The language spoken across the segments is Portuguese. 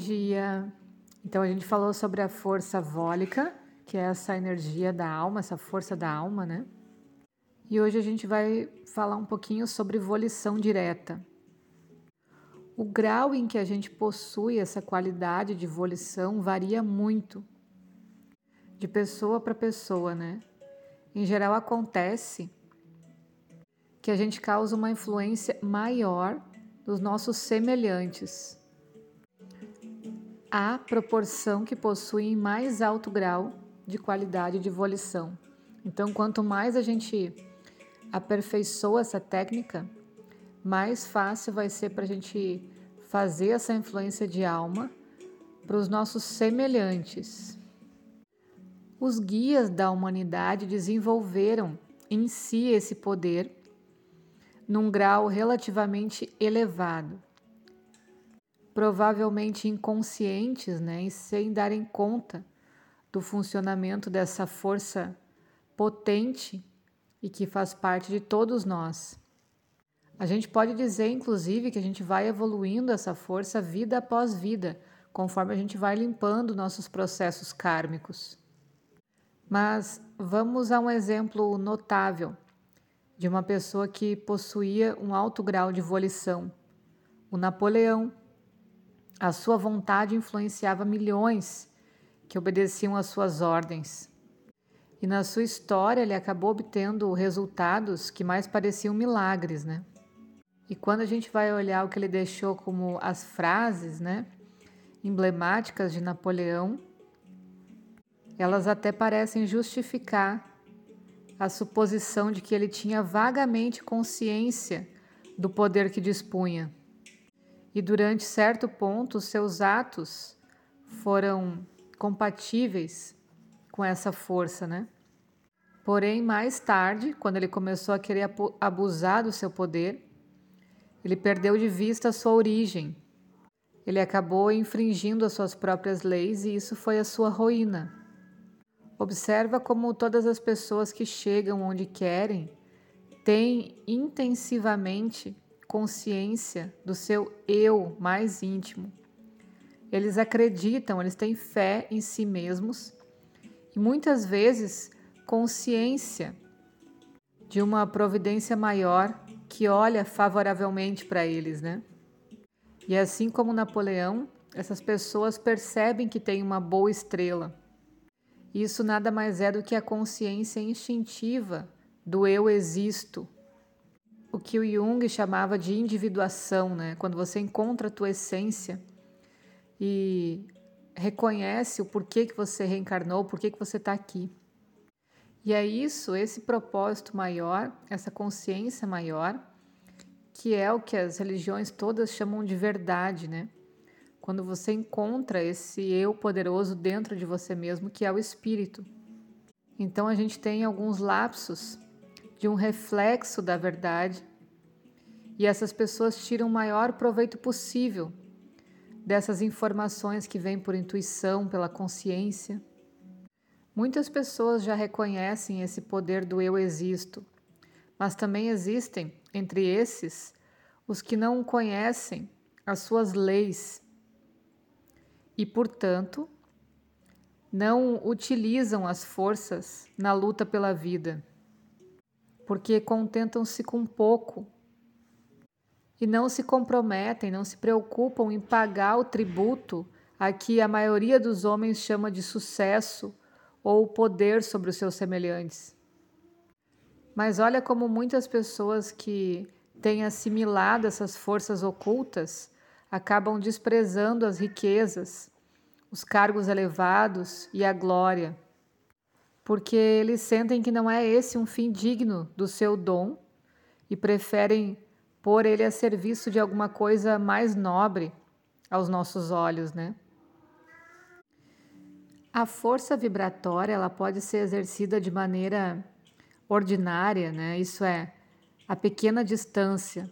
dia! Então a gente falou sobre a força vólica, que é essa energia da alma, essa força da alma, né? E hoje a gente vai falar um pouquinho sobre volição direta. O grau em que a gente possui essa qualidade de volição varia muito de pessoa para pessoa, né? Em geral acontece que a gente causa uma influência maior dos nossos semelhantes à proporção que possuem mais alto grau de qualidade de volição. Então, quanto mais a gente aperfeiçoa essa técnica, mais fácil vai ser para a gente fazer essa influência de alma para os nossos semelhantes. Os guias da humanidade desenvolveram em si esse poder num grau relativamente elevado provavelmente inconscientes, né, e sem darem conta do funcionamento dessa força potente e que faz parte de todos nós. A gente pode dizer, inclusive, que a gente vai evoluindo essa força vida após vida, conforme a gente vai limpando nossos processos kármicos. Mas vamos a um exemplo notável de uma pessoa que possuía um alto grau de volição. O Napoleão, a sua vontade influenciava milhões que obedeciam às suas ordens. E na sua história ele acabou obtendo resultados que mais pareciam milagres, né? E quando a gente vai olhar o que ele deixou como as frases, né, emblemáticas de Napoleão, elas até parecem justificar a suposição de que ele tinha vagamente consciência do poder que dispunha e durante certo ponto seus atos foram compatíveis com essa força, né? Porém, mais tarde, quando ele começou a querer abusar do seu poder, ele perdeu de vista a sua origem. Ele acabou infringindo as suas próprias leis e isso foi a sua ruína. Observa como todas as pessoas que chegam onde querem têm intensivamente consciência do seu eu mais íntimo. Eles acreditam, eles têm fé em si mesmos e muitas vezes consciência de uma providência maior que olha favoravelmente para eles, né? E assim como Napoleão, essas pessoas percebem que tem uma boa estrela. Isso nada mais é do que a consciência instintiva do eu existo, o que o Jung chamava de individuação, né? Quando você encontra a tua essência e reconhece o porquê que você reencarnou, porquê que você está aqui. E é isso, esse propósito maior, essa consciência maior, que é o que as religiões todas chamam de verdade, né? Quando você encontra esse eu poderoso dentro de você mesmo, que é o espírito. Então a gente tem alguns lapsos de um reflexo da verdade, e essas pessoas tiram o maior proveito possível dessas informações que vêm por intuição, pela consciência. Muitas pessoas já reconhecem esse poder do eu existo, mas também existem, entre esses, os que não conhecem as suas leis e, portanto, não utilizam as forças na luta pela vida porque contentam-se com pouco e não se comprometem, não se preocupam em pagar o tributo a que a maioria dos homens chama de sucesso ou poder sobre os seus semelhantes. Mas olha como muitas pessoas que têm assimilado essas forças ocultas acabam desprezando as riquezas, os cargos elevados e a glória porque eles sentem que não é esse um fim digno do seu dom e preferem pôr ele a serviço de alguma coisa mais nobre aos nossos olhos, né? A força vibratória, ela pode ser exercida de maneira ordinária, né? Isso é a pequena distância,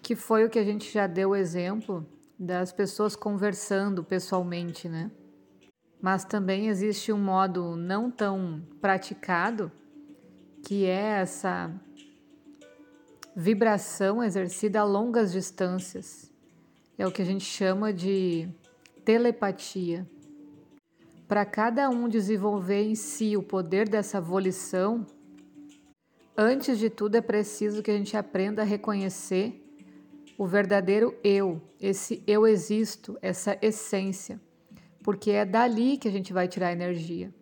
que foi o que a gente já deu o exemplo das pessoas conversando pessoalmente, né? Mas também existe um modo não tão praticado, que é essa vibração exercida a longas distâncias. é o que a gente chama de telepatia. Para cada um desenvolver em si o poder dessa volição, antes de tudo é preciso que a gente aprenda a reconhecer o verdadeiro eu, esse eu existo, essa essência, porque é dali que a gente vai tirar energia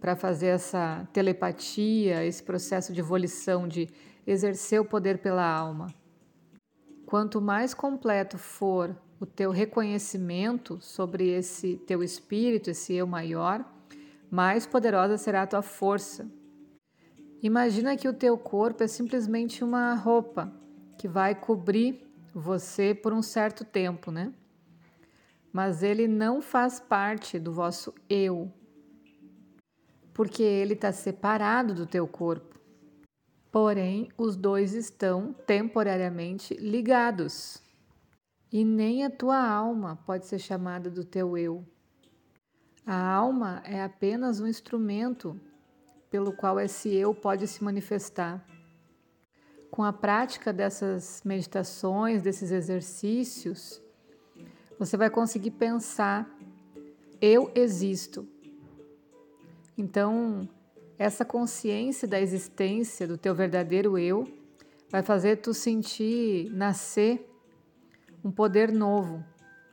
para fazer essa telepatia, esse processo de volição, de exercer o poder pela alma. Quanto mais completo for o teu reconhecimento sobre esse teu espírito, esse eu maior, mais poderosa será a tua força. Imagina que o teu corpo é simplesmente uma roupa que vai cobrir você por um certo tempo, né? Mas ele não faz parte do vosso eu, porque ele está separado do teu corpo. Porém, os dois estão temporariamente ligados. E nem a tua alma pode ser chamada do teu eu. A alma é apenas um instrumento pelo qual esse eu pode se manifestar. Com a prática dessas meditações, desses exercícios, você vai conseguir pensar: eu existo. Então, essa consciência da existência do teu verdadeiro eu vai fazer tu sentir nascer um poder novo,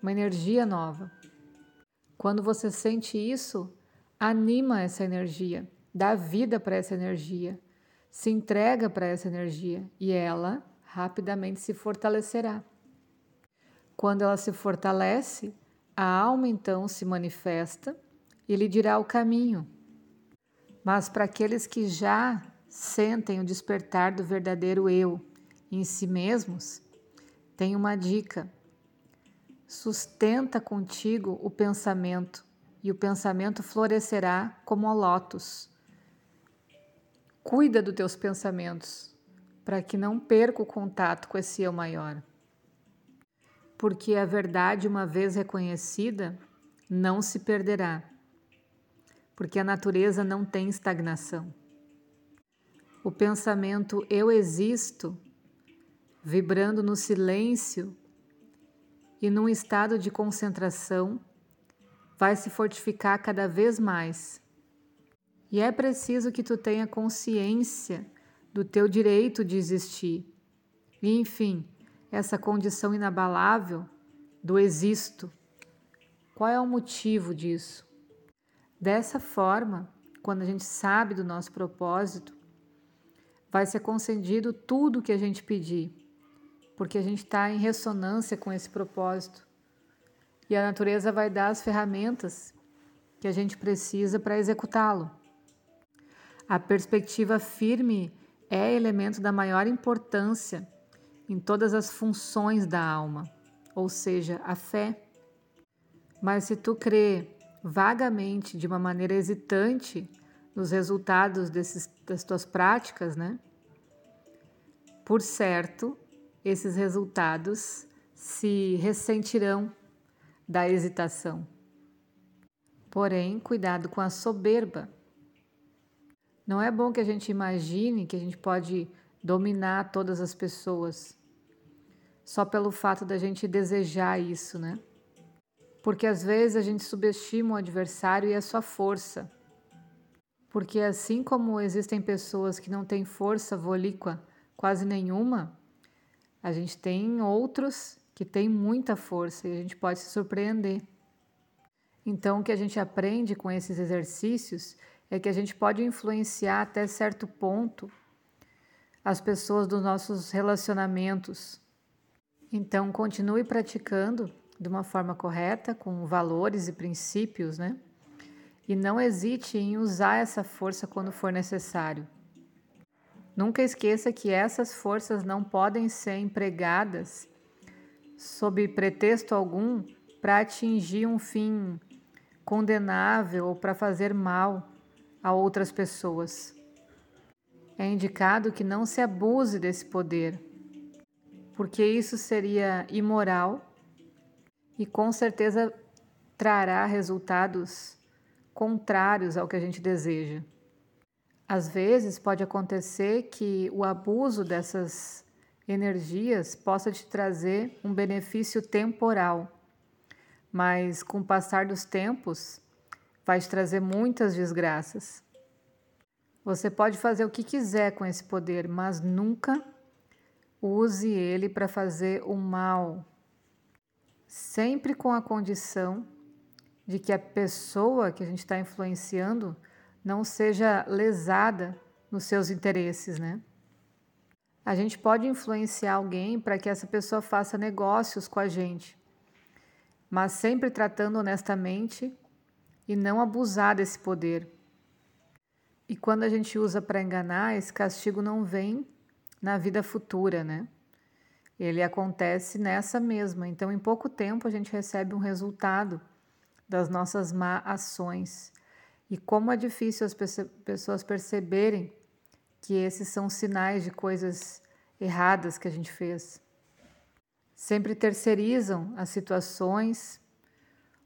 uma energia nova. Quando você sente isso, anima essa energia, dá vida para essa energia, se entrega para essa energia e ela rapidamente se fortalecerá. Quando ela se fortalece, a alma então se manifesta e lhe dirá o caminho mas para aqueles que já sentem o despertar do verdadeiro eu em si mesmos, tem uma dica. Sustenta contigo o pensamento, e o pensamento florescerá como o lótus. Cuida dos teus pensamentos, para que não perca o contato com esse eu maior. Porque a verdade, uma vez reconhecida, não se perderá porque a natureza não tem estagnação. O pensamento eu existo, vibrando no silêncio e num estado de concentração, vai se fortificar cada vez mais. E é preciso que tu tenha consciência do teu direito de existir. E, enfim, essa condição inabalável do existo. Qual é o motivo disso? Dessa forma, quando a gente sabe do nosso propósito, vai ser concedido tudo o que a gente pedir, porque a gente está em ressonância com esse propósito. E a natureza vai dar as ferramentas que a gente precisa para executá-lo. A perspectiva firme é elemento da maior importância em todas as funções da alma, ou seja, a fé. Mas se tu crê vagamente, de uma maneira hesitante, nos resultados desses, das tuas práticas, né? Por certo, esses resultados se ressentirão da hesitação. Porém, cuidado com a soberba. Não é bom que a gente imagine que a gente pode dominar todas as pessoas só pelo fato da gente desejar isso, né? porque às vezes a gente subestima o adversário e a sua força. Porque assim como existem pessoas que não têm força volíqua quase nenhuma, a gente tem outros que têm muita força e a gente pode se surpreender. Então, o que a gente aprende com esses exercícios é que a gente pode influenciar até certo ponto as pessoas dos nossos relacionamentos. Então, continue praticando de uma forma correta, com valores e princípios, né? E não hesite em usar essa força quando for necessário. Nunca esqueça que essas forças não podem ser empregadas sob pretexto algum para atingir um fim condenável ou para fazer mal a outras pessoas. É indicado que não se abuse desse poder, porque isso seria imoral e com certeza trará resultados contrários ao que a gente deseja. Às vezes pode acontecer que o abuso dessas energias possa te trazer um benefício temporal, mas com o passar dos tempos vai te trazer muitas desgraças. Você pode fazer o que quiser com esse poder, mas nunca use ele para fazer o mal. Sempre com a condição de que a pessoa que a gente está influenciando não seja lesada nos seus interesses, né? A gente pode influenciar alguém para que essa pessoa faça negócios com a gente, mas sempre tratando honestamente e não abusar desse poder. E quando a gente usa para enganar, esse castigo não vem na vida futura, né? Ele acontece nessa mesma. Então, em pouco tempo, a gente recebe um resultado das nossas má ações. E como é difícil as pessoas perceberem que esses são sinais de coisas erradas que a gente fez. Sempre terceirizam as situações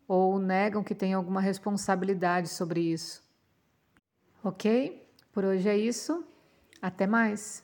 ou negam que tem alguma responsabilidade sobre isso. Ok? Por hoje é isso. Até mais!